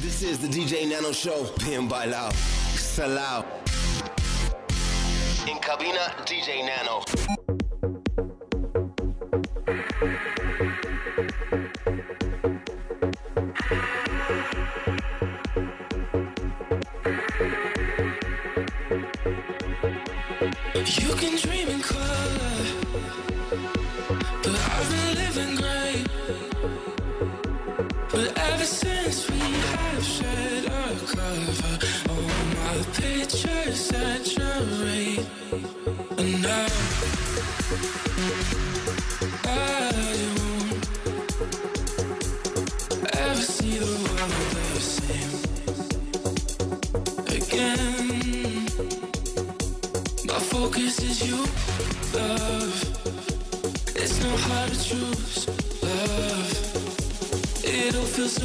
This is the DJ Nano Show. Bien bailao, salao. In cabina, DJ Nano. You can dream and call.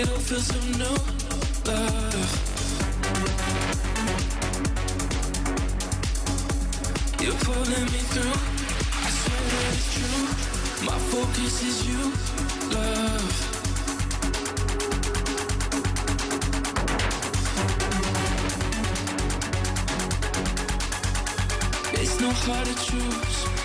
it all feels so new. Love. You're pulling me through. I swear that it's true. My focus is you, love. It's no hard to choose.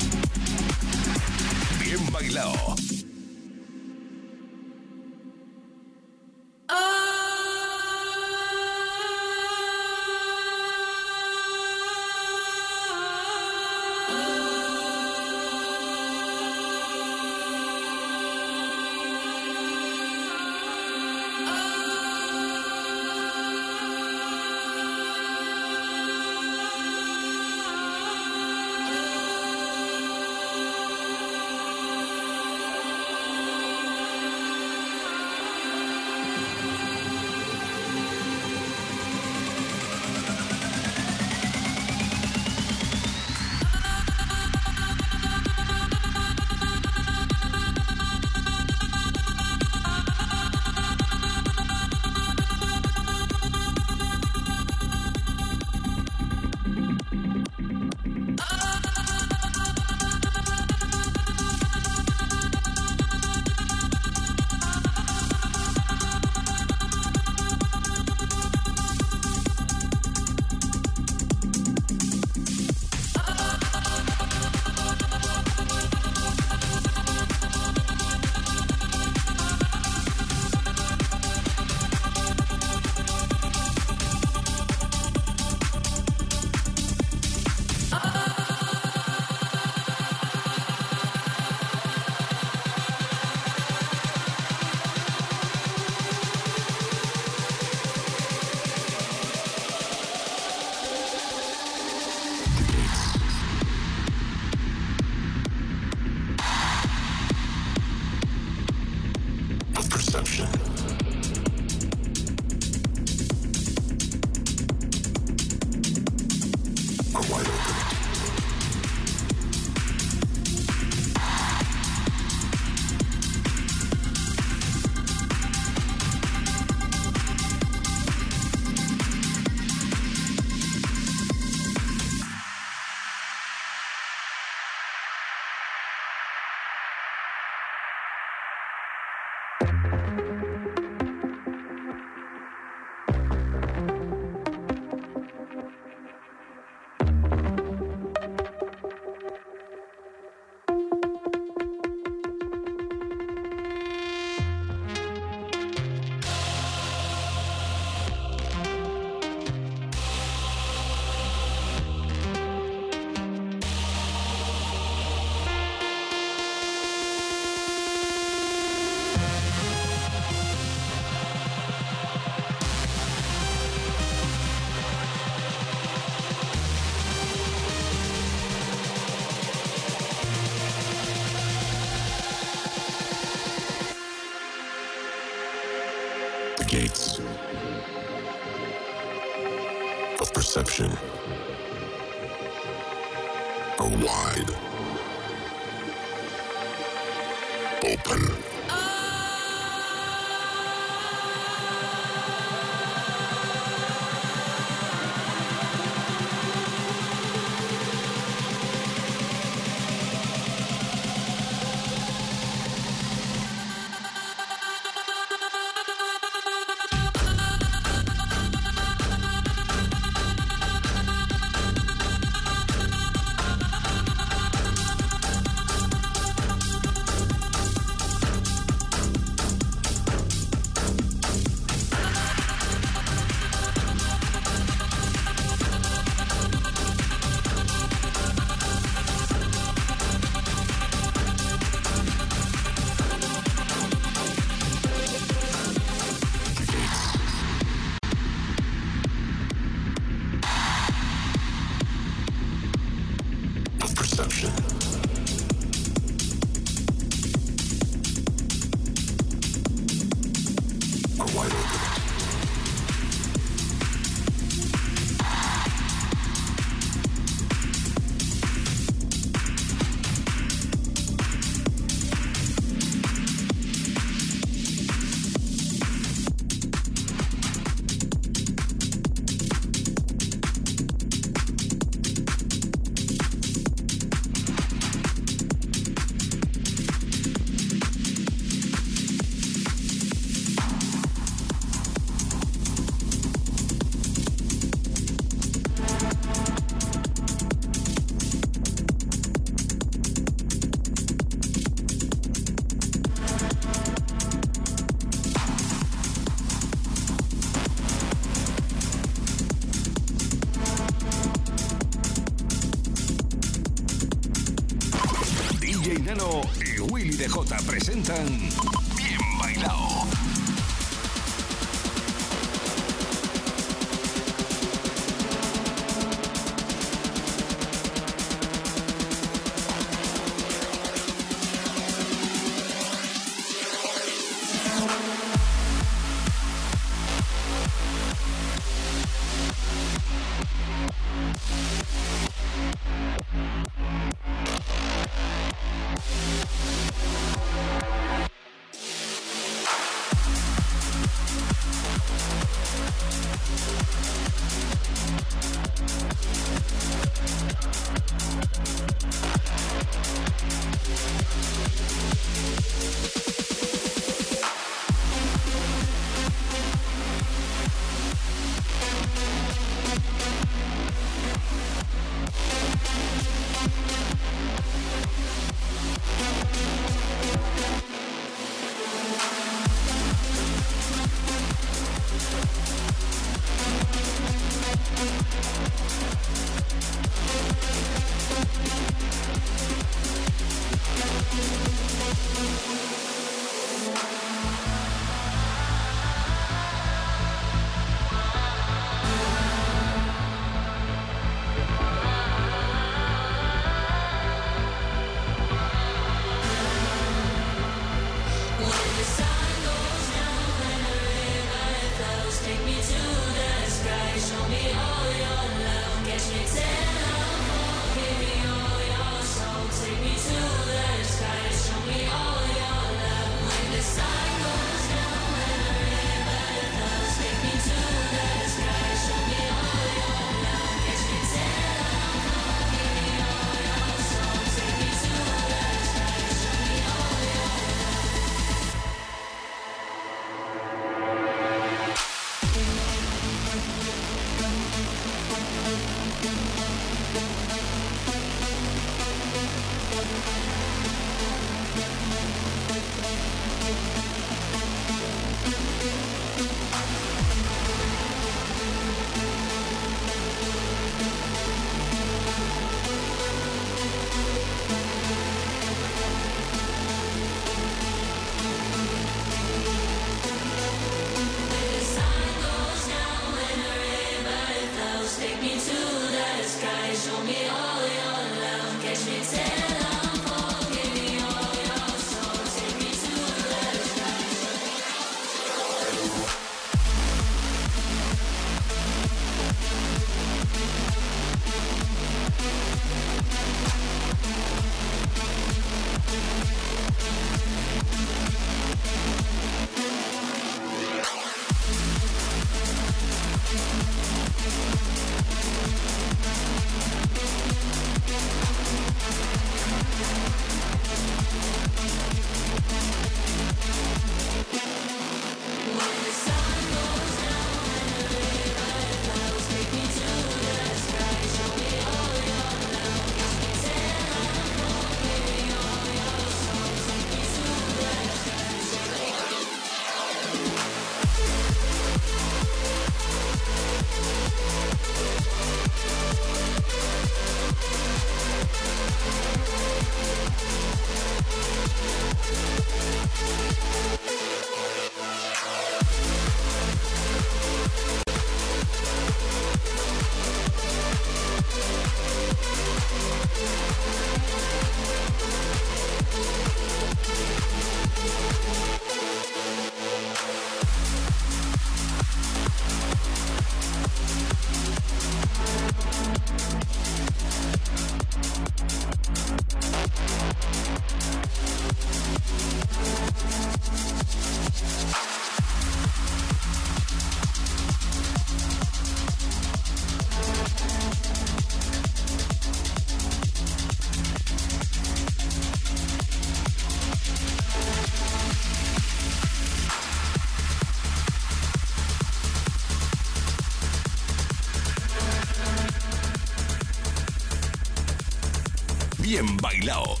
Bien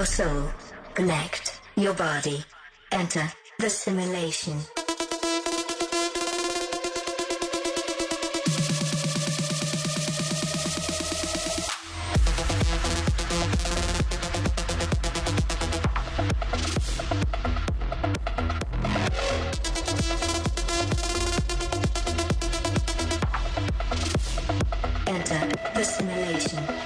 your soul. Connect your body. Enter the simulation. Enter the simulation.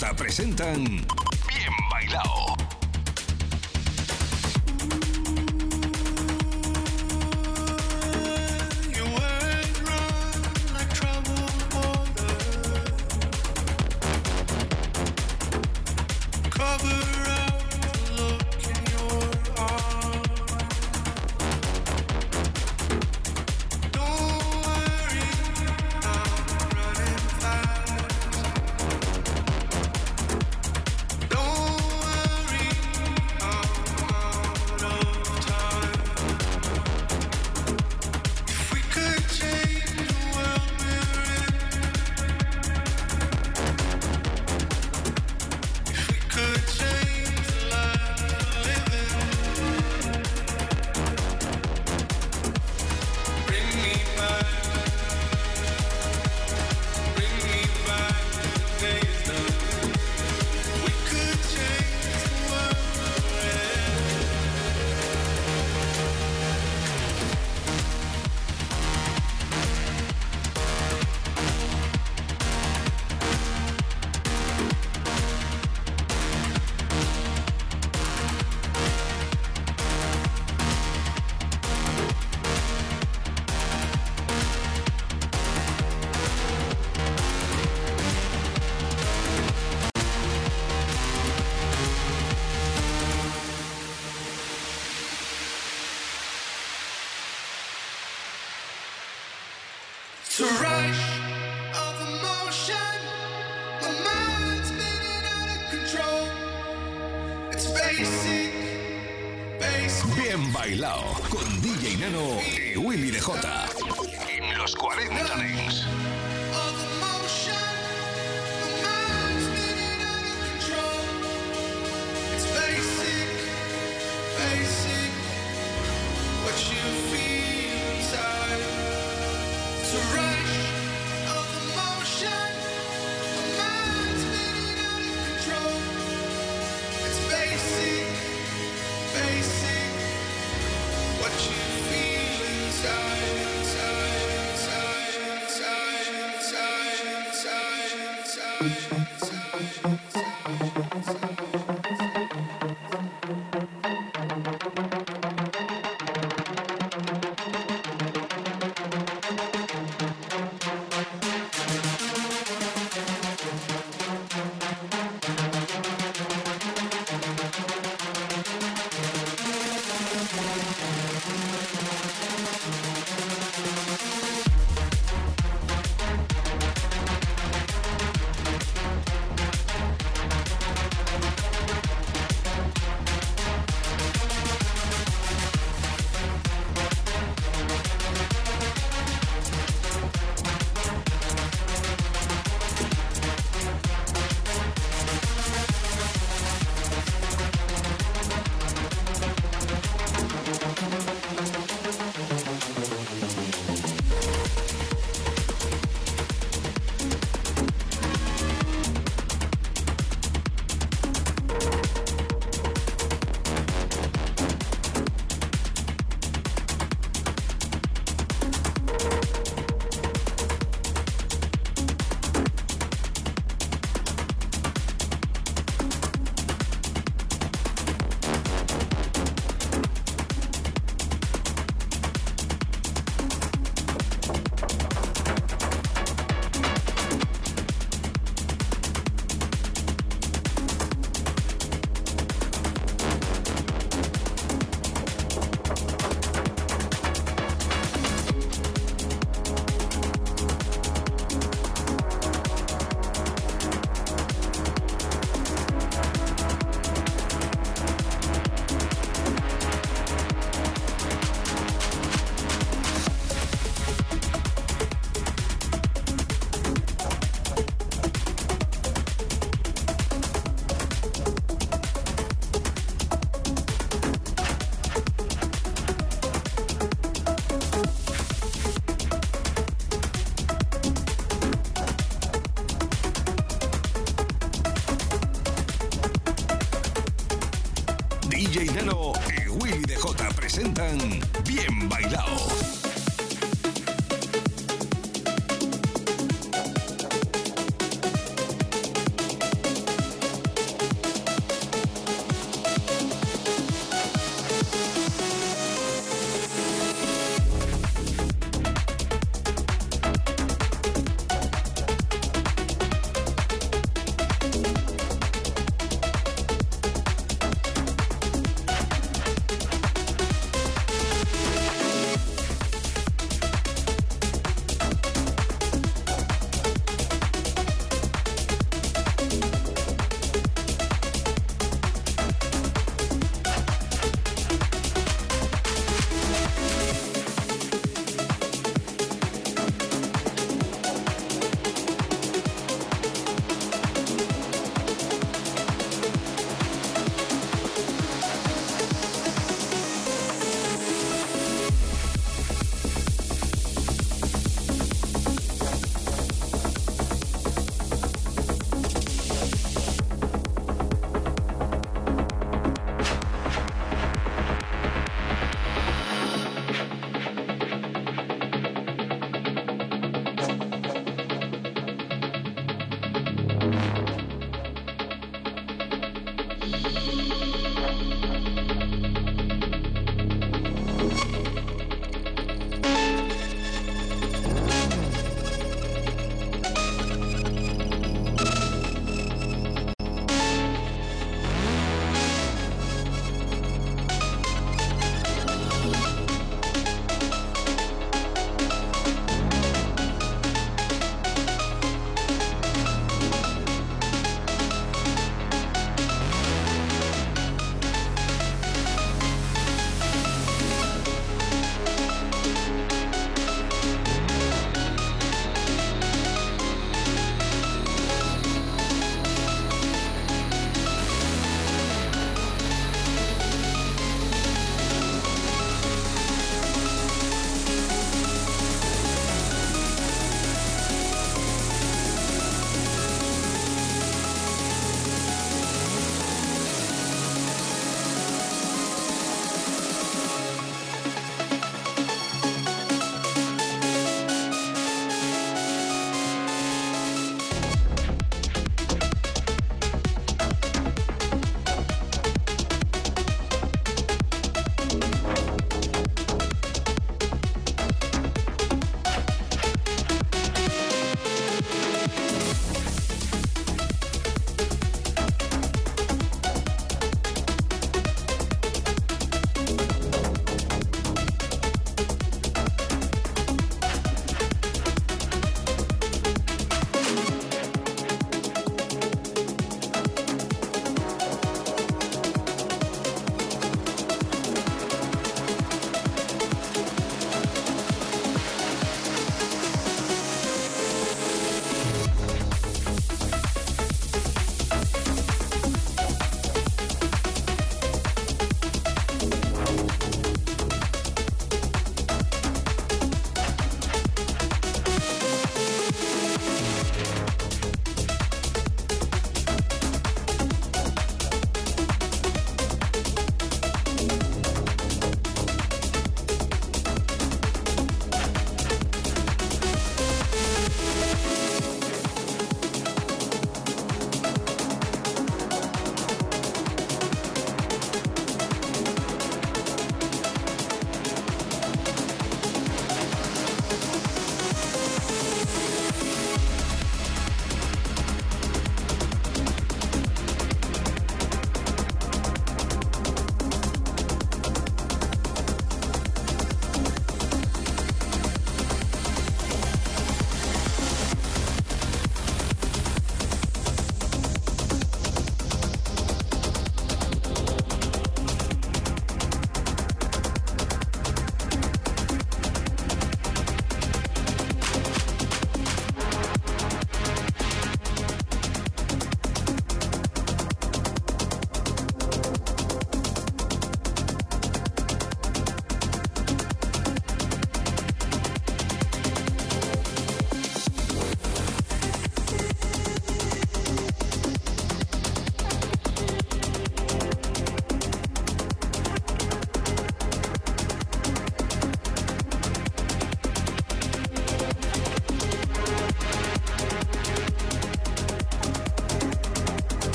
Presentan Bien bailado con DJ Nano y Willy DJ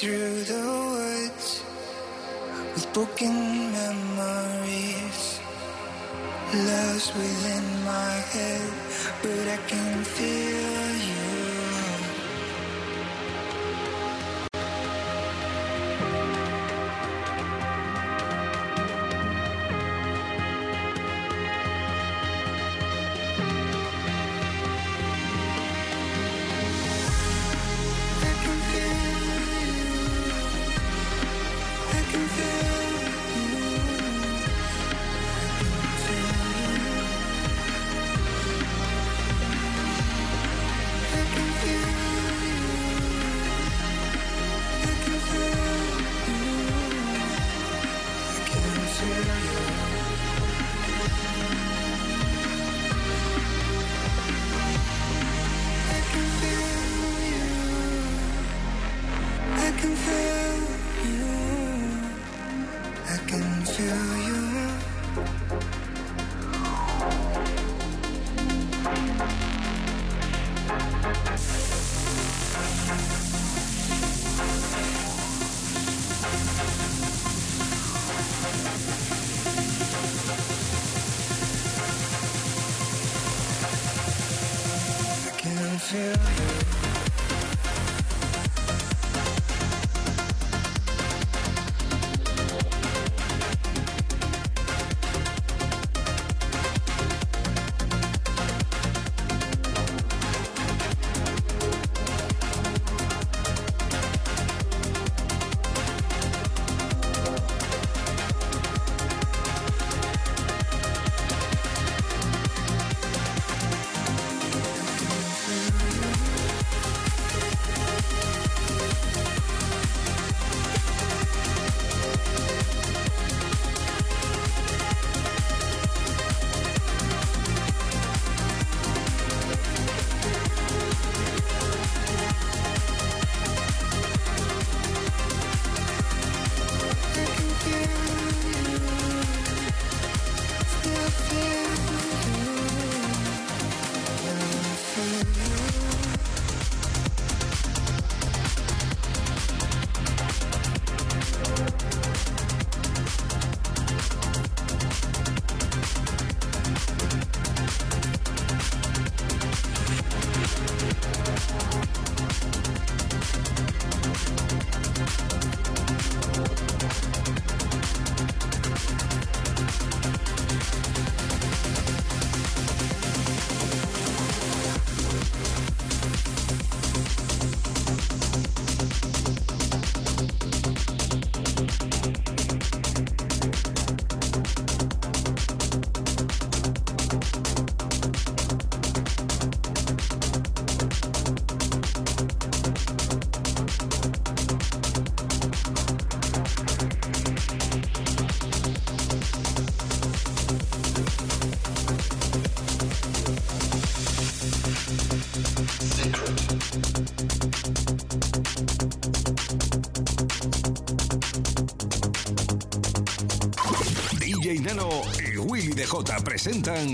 through the woods with broken memories. Love's within my head, but I can feel. presenta presentan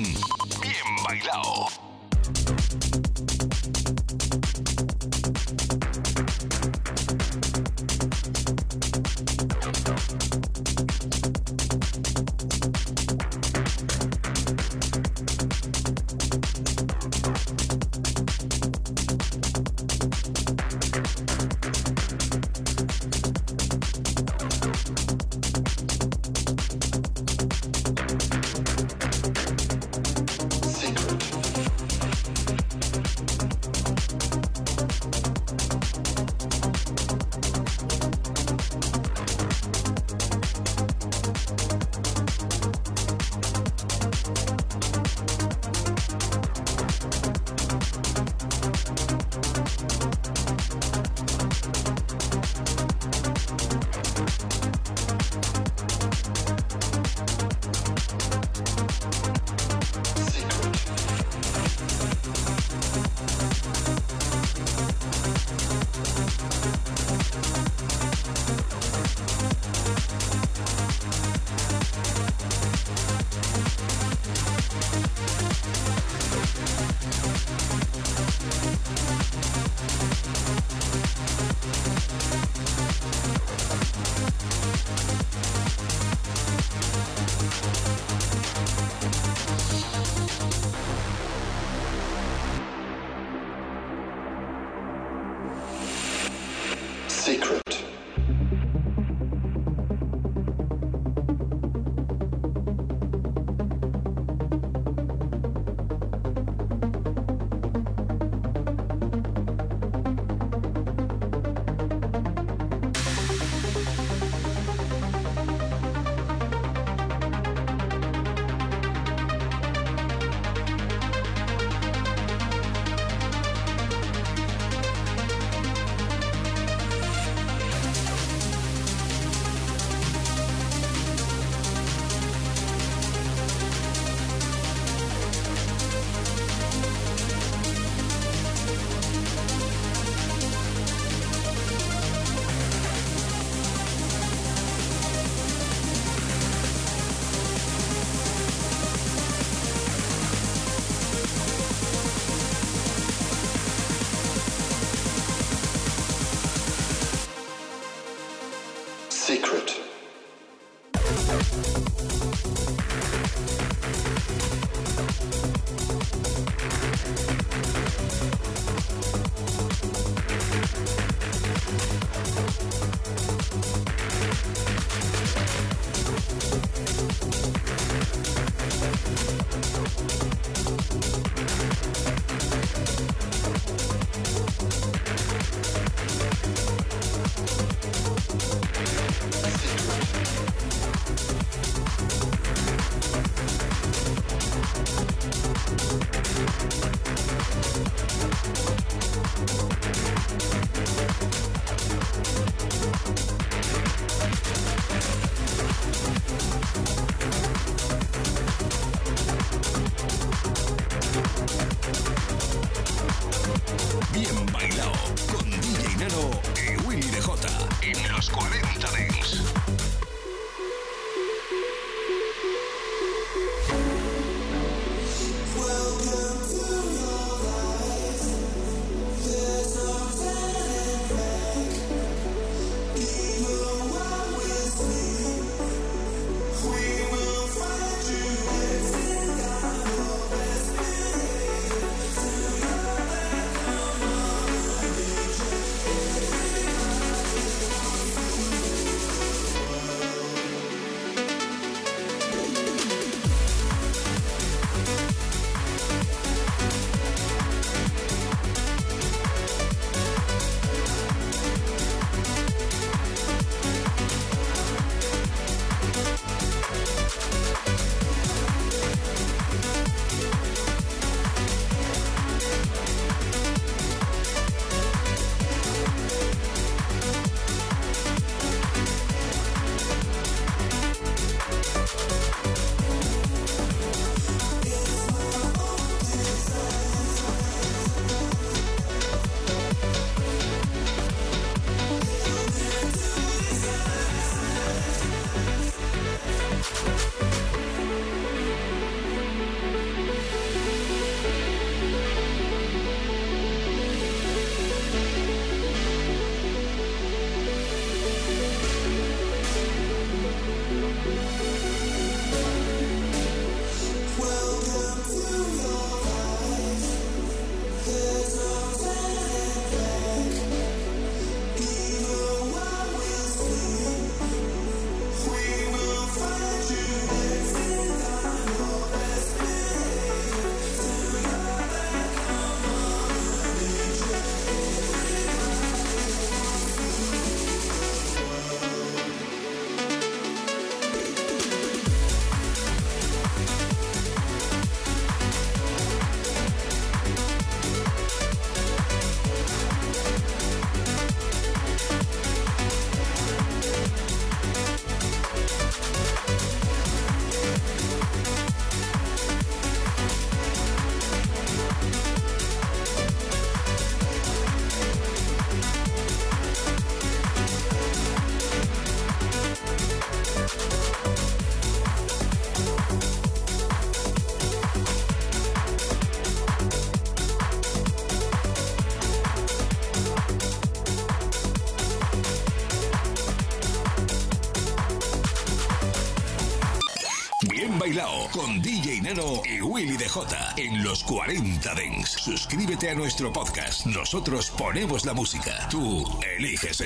y Willy DJ en los 40 Dents. Suscríbete a nuestro podcast. Nosotros ponemos la música. Tú eliges el